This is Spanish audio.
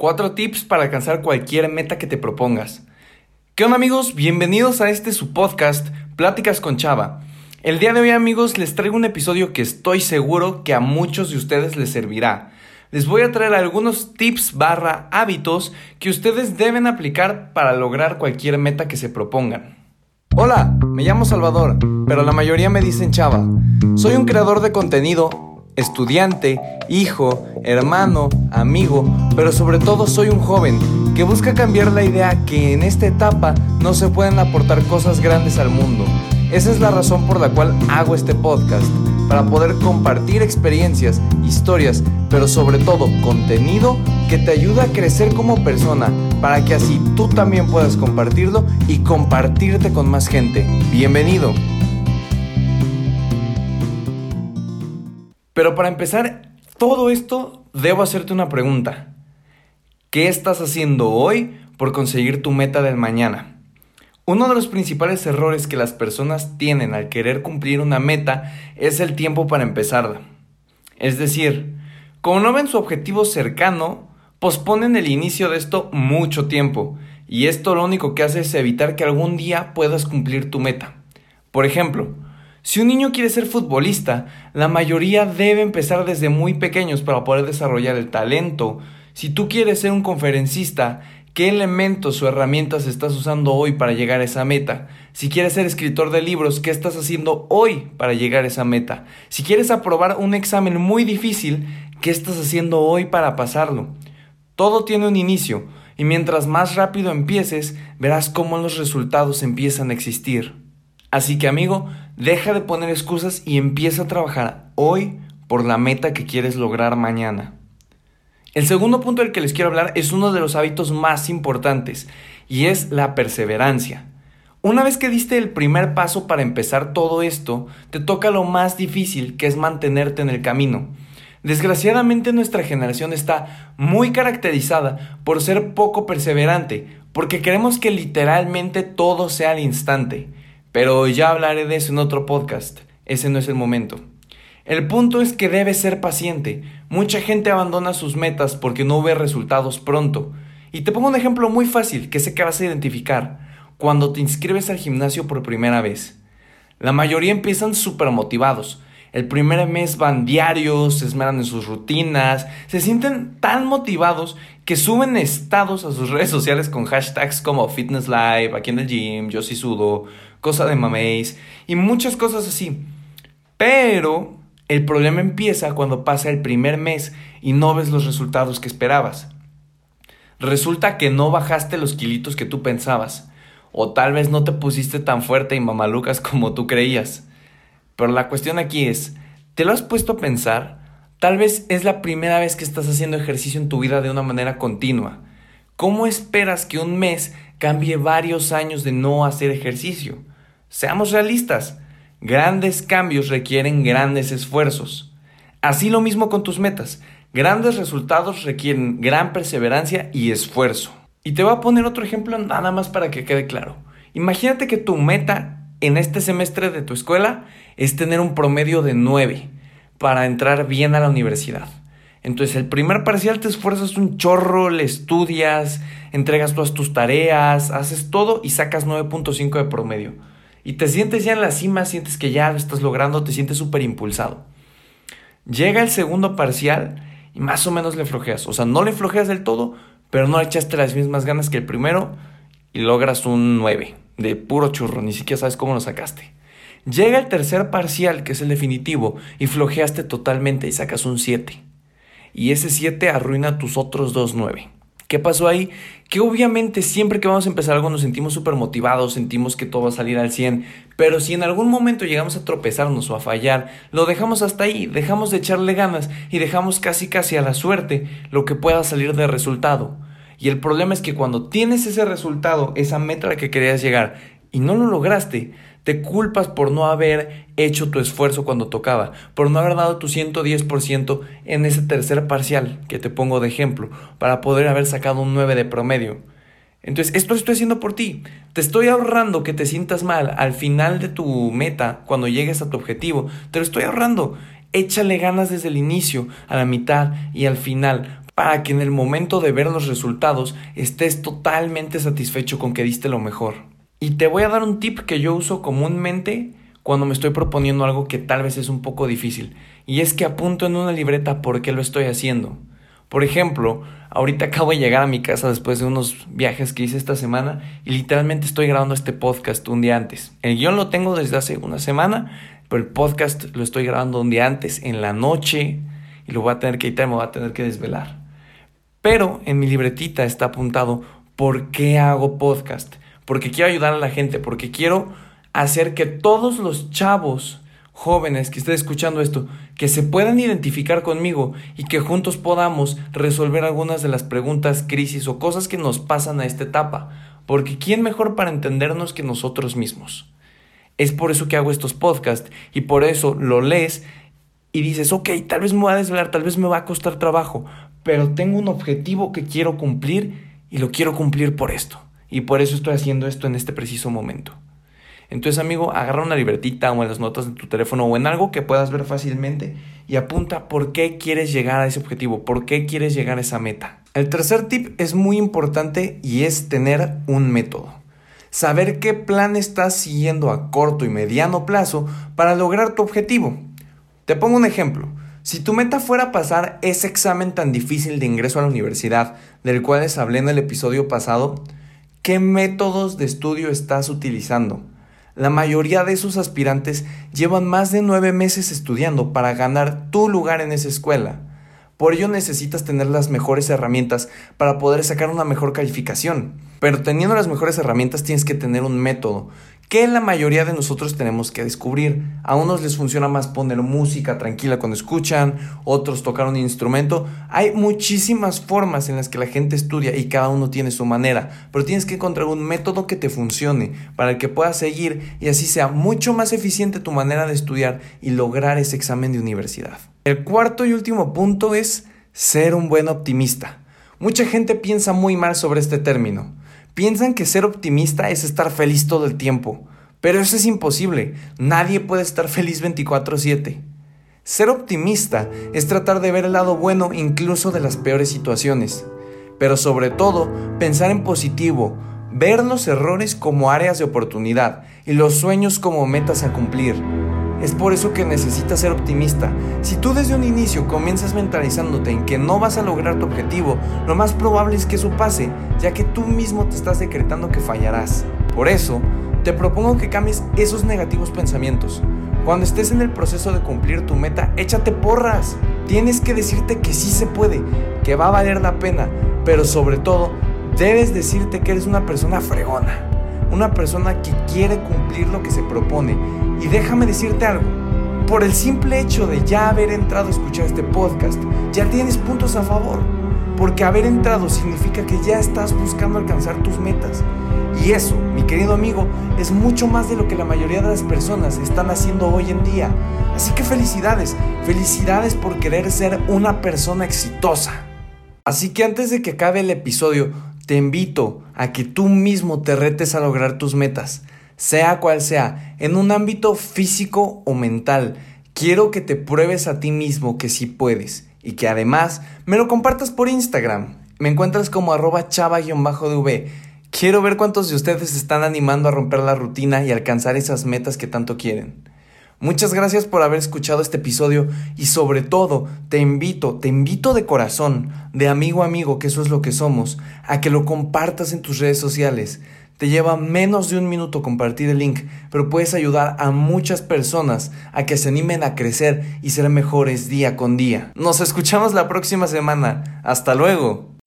Cuatro tips para alcanzar cualquier meta que te propongas. ¿Qué onda amigos? Bienvenidos a este su podcast, Pláticas con Chava. El día de hoy amigos les traigo un episodio que estoy seguro que a muchos de ustedes les servirá. Les voy a traer algunos tips barra hábitos que ustedes deben aplicar para lograr cualquier meta que se propongan. Hola, me llamo Salvador, pero la mayoría me dicen Chava. Soy un creador de contenido estudiante, hijo, hermano, amigo, pero sobre todo soy un joven que busca cambiar la idea que en esta etapa no se pueden aportar cosas grandes al mundo. Esa es la razón por la cual hago este podcast, para poder compartir experiencias, historias, pero sobre todo contenido que te ayuda a crecer como persona, para que así tú también puedas compartirlo y compartirte con más gente. Bienvenido. Pero para empezar todo esto, debo hacerte una pregunta. ¿Qué estás haciendo hoy por conseguir tu meta del mañana? Uno de los principales errores que las personas tienen al querer cumplir una meta es el tiempo para empezarla. Es decir, como no ven su objetivo cercano, posponen el inicio de esto mucho tiempo, y esto lo único que hace es evitar que algún día puedas cumplir tu meta. Por ejemplo, si un niño quiere ser futbolista, la mayoría debe empezar desde muy pequeños para poder desarrollar el talento. Si tú quieres ser un conferencista, ¿qué elementos o herramientas estás usando hoy para llegar a esa meta? Si quieres ser escritor de libros, ¿qué estás haciendo hoy para llegar a esa meta? Si quieres aprobar un examen muy difícil, ¿qué estás haciendo hoy para pasarlo? Todo tiene un inicio, y mientras más rápido empieces, verás cómo los resultados empiezan a existir. Así que amigo, deja de poner excusas y empieza a trabajar hoy por la meta que quieres lograr mañana. El segundo punto del que les quiero hablar es uno de los hábitos más importantes y es la perseverancia. Una vez que diste el primer paso para empezar todo esto, te toca lo más difícil que es mantenerte en el camino. Desgraciadamente nuestra generación está muy caracterizada por ser poco perseverante, porque queremos que literalmente todo sea al instante. Pero ya hablaré de eso en otro podcast. Ese no es el momento. El punto es que debes ser paciente. Mucha gente abandona sus metas porque no ve resultados pronto. Y te pongo un ejemplo muy fácil que sé que vas a identificar. Cuando te inscribes al gimnasio por primera vez. La mayoría empiezan súper motivados. El primer mes van diarios, se esmeran en sus rutinas, se sienten tan motivados que suben estados a sus redes sociales con hashtags como Fitness Live, aquí en el gym, yo sí sudo, cosa de mameis y muchas cosas así. Pero el problema empieza cuando pasa el primer mes y no ves los resultados que esperabas. Resulta que no bajaste los kilitos que tú pensabas, o tal vez no te pusiste tan fuerte y mamalucas como tú creías. Pero la cuestión aquí es, ¿te lo has puesto a pensar? Tal vez es la primera vez que estás haciendo ejercicio en tu vida de una manera continua. ¿Cómo esperas que un mes cambie varios años de no hacer ejercicio? Seamos realistas, grandes cambios requieren grandes esfuerzos. Así lo mismo con tus metas. Grandes resultados requieren gran perseverancia y esfuerzo. Y te voy a poner otro ejemplo nada más para que quede claro. Imagínate que tu meta en este semestre de tu escuela es tener un promedio de 9 para entrar bien a la universidad. Entonces, el primer parcial te esfuerzas un chorro, le estudias, entregas todas tus tareas, haces todo y sacas 9.5 de promedio. Y te sientes ya en la cima, sientes que ya lo estás logrando, te sientes súper impulsado. Llega el segundo parcial y más o menos le flojeas. O sea, no le flojeas del todo, pero no echaste las mismas ganas que el primero y logras un 9 de puro churro, ni siquiera sabes cómo lo sacaste. Llega el tercer parcial, que es el definitivo, y flojeaste totalmente y sacas un 7. Y ese 7 arruina tus otros dos 9. ¿Qué pasó ahí? Que obviamente siempre que vamos a empezar algo nos sentimos súper motivados, sentimos que todo va a salir al 100, pero si en algún momento llegamos a tropezarnos o a fallar, lo dejamos hasta ahí, dejamos de echarle ganas y dejamos casi casi a la suerte lo que pueda salir de resultado. Y el problema es que cuando tienes ese resultado, esa meta a la que querías llegar, y no lo lograste, te culpas por no haber hecho tu esfuerzo cuando tocaba, por no haber dado tu 110% en ese tercer parcial que te pongo de ejemplo, para poder haber sacado un 9 de promedio. Entonces, esto lo estoy haciendo por ti. Te estoy ahorrando que te sientas mal al final de tu meta, cuando llegues a tu objetivo. Te lo estoy ahorrando. Échale ganas desde el inicio, a la mitad y al final para que en el momento de ver los resultados estés totalmente satisfecho con que diste lo mejor. Y te voy a dar un tip que yo uso comúnmente cuando me estoy proponiendo algo que tal vez es un poco difícil, y es que apunto en una libreta por qué lo estoy haciendo. Por ejemplo, ahorita acabo de llegar a mi casa después de unos viajes que hice esta semana y literalmente estoy grabando este podcast un día antes. El guion lo tengo desde hace una semana, pero el podcast lo estoy grabando un día antes, en la noche, y lo voy a tener que editar me voy a tener que desvelar. Pero en mi libretita está apuntado por qué hago podcast. Porque quiero ayudar a la gente, porque quiero hacer que todos los chavos jóvenes que estén escuchando esto, que se puedan identificar conmigo y que juntos podamos resolver algunas de las preguntas, crisis o cosas que nos pasan a esta etapa. Porque ¿quién mejor para entendernos que nosotros mismos? Es por eso que hago estos podcasts y por eso lo lees y dices, ok, tal vez me va a desvelar, tal vez me va a costar trabajo, pero tengo un objetivo que quiero cumplir y lo quiero cumplir por esto. Y por eso estoy haciendo esto en este preciso momento. Entonces, amigo, agarra una libretita o en las notas de tu teléfono o en algo que puedas ver fácilmente y apunta por qué quieres llegar a ese objetivo, por qué quieres llegar a esa meta. El tercer tip es muy importante y es tener un método. Saber qué plan estás siguiendo a corto y mediano plazo para lograr tu objetivo. Te pongo un ejemplo. Si tu meta fuera pasar ese examen tan difícil de ingreso a la universidad, del cual les hablé en el episodio pasado, ¿qué métodos de estudio estás utilizando? La mayoría de esos aspirantes llevan más de nueve meses estudiando para ganar tu lugar en esa escuela. Por ello necesitas tener las mejores herramientas para poder sacar una mejor calificación. Pero teniendo las mejores herramientas tienes que tener un método que la mayoría de nosotros tenemos que descubrir. A unos les funciona más poner música tranquila cuando escuchan, otros tocar un instrumento. Hay muchísimas formas en las que la gente estudia y cada uno tiene su manera, pero tienes que encontrar un método que te funcione para el que puedas seguir y así sea mucho más eficiente tu manera de estudiar y lograr ese examen de universidad. El cuarto y último punto es ser un buen optimista. Mucha gente piensa muy mal sobre este término. Piensan que ser optimista es estar feliz todo el tiempo, pero eso es imposible. Nadie puede estar feliz 24/7. Ser optimista es tratar de ver el lado bueno incluso de las peores situaciones, pero sobre todo pensar en positivo, ver los errores como áreas de oportunidad y los sueños como metas a cumplir. Es por eso que necesitas ser optimista. Si tú desde un inicio comienzas mentalizándote en que no vas a lograr tu objetivo, lo más probable es que eso pase, ya que tú mismo te estás decretando que fallarás. Por eso, te propongo que cambies esos negativos pensamientos. Cuando estés en el proceso de cumplir tu meta, échate porras. Tienes que decirte que sí se puede, que va a valer la pena, pero sobre todo, debes decirte que eres una persona fregona una persona que quiere cumplir lo que se propone. Y déjame decirte algo, por el simple hecho de ya haber entrado a escuchar este podcast, ya tienes puntos a favor. Porque haber entrado significa que ya estás buscando alcanzar tus metas. Y eso, mi querido amigo, es mucho más de lo que la mayoría de las personas están haciendo hoy en día. Así que felicidades, felicidades por querer ser una persona exitosa. Así que antes de que acabe el episodio, te invito a que tú mismo te retes a lograr tus metas, sea cual sea, en un ámbito físico o mental. Quiero que te pruebes a ti mismo que sí puedes y que además me lo compartas por Instagram. Me encuentras como arroba chava-dv. Quiero ver cuántos de ustedes están animando a romper la rutina y alcanzar esas metas que tanto quieren. Muchas gracias por haber escuchado este episodio y sobre todo te invito, te invito de corazón, de amigo a amigo, que eso es lo que somos, a que lo compartas en tus redes sociales. Te lleva menos de un minuto compartir el link, pero puedes ayudar a muchas personas a que se animen a crecer y ser mejores día con día. Nos escuchamos la próxima semana. Hasta luego.